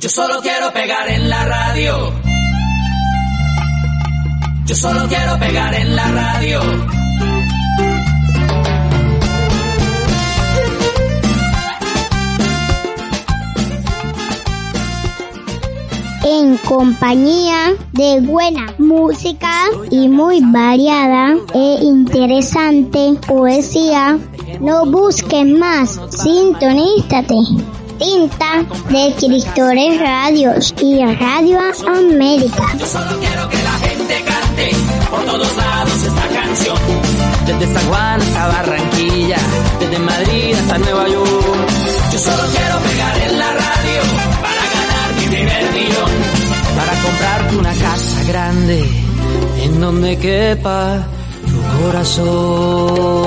Yo solo quiero pegar en la radio. Yo solo quiero pegar en la radio. en compañía de buena música y muy variada e interesante poesía. No busques más, sintonízate. Tinta de Cristores Radios y Radio América. Yo solo quiero que la gente cante por todos lados esta canción. Desde San Juan hasta Barranquilla, desde Madrid hasta Nueva York. Yo solo quiero pegar en la radio para ganar mi primer millón. Para comprarte una casa grande en donde quepa tu corazón.